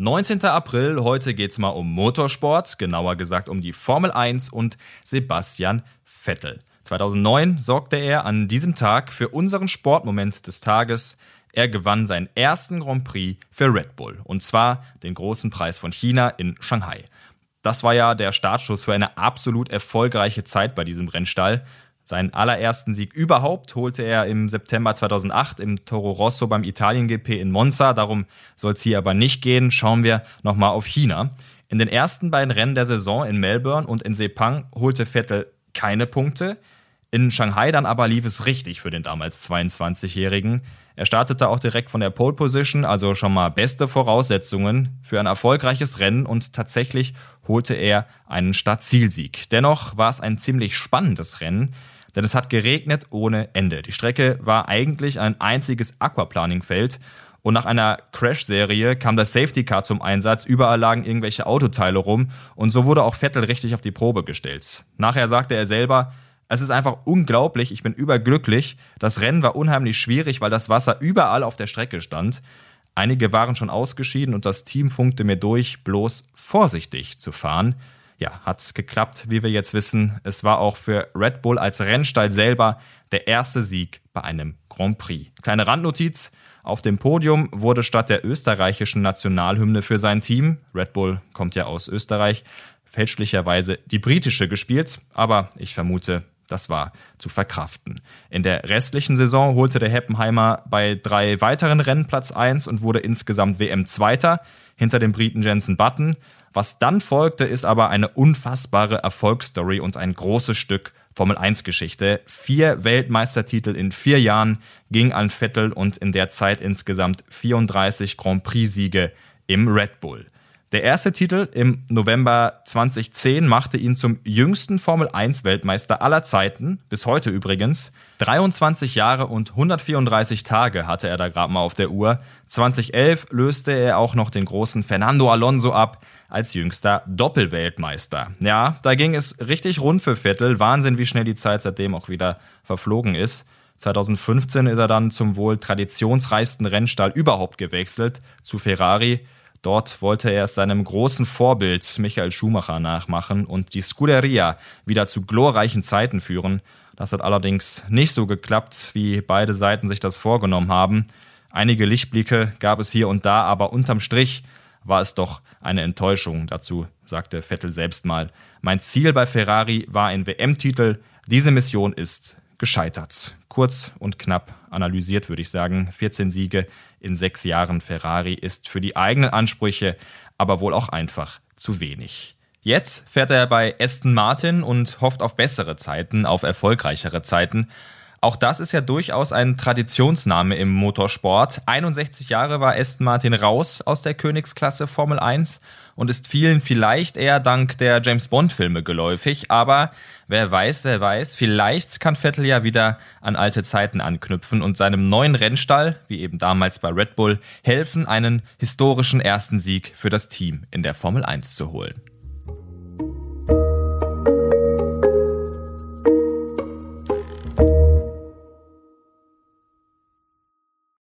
19. April, heute geht es mal um Motorsport, genauer gesagt um die Formel 1 und Sebastian Vettel. 2009 sorgte er an diesem Tag für unseren Sportmoment des Tages. Er gewann seinen ersten Grand Prix für Red Bull und zwar den großen Preis von China in Shanghai. Das war ja der Startschuss für eine absolut erfolgreiche Zeit bei diesem Rennstall. Seinen allerersten Sieg überhaupt holte er im September 2008 im Toro Rosso beim Italien-GP in Monza. Darum soll es hier aber nicht gehen. Schauen wir nochmal auf China. In den ersten beiden Rennen der Saison in Melbourne und in Sepang holte Vettel keine Punkte. In Shanghai dann aber lief es richtig für den damals 22-Jährigen. Er startete auch direkt von der Pole Position, also schon mal beste Voraussetzungen für ein erfolgreiches Rennen und tatsächlich holte er einen Startzielsieg. Dennoch war es ein ziemlich spannendes Rennen denn es hat geregnet ohne Ende. Die Strecke war eigentlich ein einziges Aquaplaning-Feld und nach einer Crash-Serie kam das Safety Car zum Einsatz, überall lagen irgendwelche Autoteile rum und so wurde auch Vettel richtig auf die Probe gestellt. Nachher sagte er selber, es ist einfach unglaublich, ich bin überglücklich. Das Rennen war unheimlich schwierig, weil das Wasser überall auf der Strecke stand. Einige waren schon ausgeschieden und das Team funkte mir durch, bloß vorsichtig zu fahren ja, hat geklappt, wie wir jetzt wissen. Es war auch für Red Bull als Rennstall selber der erste Sieg bei einem Grand Prix. Kleine Randnotiz. Auf dem Podium wurde statt der österreichischen Nationalhymne für sein Team, Red Bull kommt ja aus Österreich, fälschlicherweise die britische gespielt, aber ich vermute, das war zu verkraften. In der restlichen Saison holte der Heppenheimer bei drei weiteren Rennen Platz 1 und wurde insgesamt WM-Zweiter hinter dem Briten Jensen Button. Was dann folgte, ist aber eine unfassbare Erfolgsstory und ein großes Stück Formel 1 Geschichte. Vier Weltmeistertitel in vier Jahren ging an Vettel und in der Zeit insgesamt 34 Grand Prix Siege im Red Bull. Der erste Titel im November 2010 machte ihn zum jüngsten Formel 1 Weltmeister aller Zeiten, bis heute übrigens. 23 Jahre und 134 Tage hatte er da gerade mal auf der Uhr. 2011 löste er auch noch den großen Fernando Alonso ab als jüngster Doppelweltmeister. Ja, da ging es richtig rund für Vettel. Wahnsinn, wie schnell die Zeit seitdem auch wieder verflogen ist. 2015 ist er dann zum wohl traditionsreichsten Rennstall überhaupt gewechselt, zu Ferrari. Dort wollte er es seinem großen Vorbild Michael Schumacher nachmachen und die Scuderia wieder zu glorreichen Zeiten führen. Das hat allerdings nicht so geklappt, wie beide Seiten sich das vorgenommen haben. Einige Lichtblicke gab es hier und da, aber unterm Strich war es doch eine Enttäuschung. Dazu sagte Vettel selbst mal, mein Ziel bei Ferrari war ein WM-Titel. Diese Mission ist gescheitert. Kurz und knapp analysiert würde ich sagen, 14 Siege in sechs Jahren Ferrari ist für die eigenen Ansprüche aber wohl auch einfach zu wenig. Jetzt fährt er bei Aston Martin und hofft auf bessere Zeiten, auf erfolgreichere Zeiten. Auch das ist ja durchaus ein Traditionsname im Motorsport. 61 Jahre war Aston Martin raus aus der Königsklasse Formel 1 und ist vielen vielleicht eher dank der James Bond-Filme geläufig. Aber wer weiß, wer weiß, vielleicht kann Vettel ja wieder an alte Zeiten anknüpfen und seinem neuen Rennstall, wie eben damals bei Red Bull, helfen, einen historischen ersten Sieg für das Team in der Formel 1 zu holen.